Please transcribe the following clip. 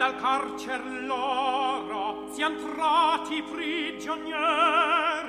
dal carcer loro sian tratti prigionieri.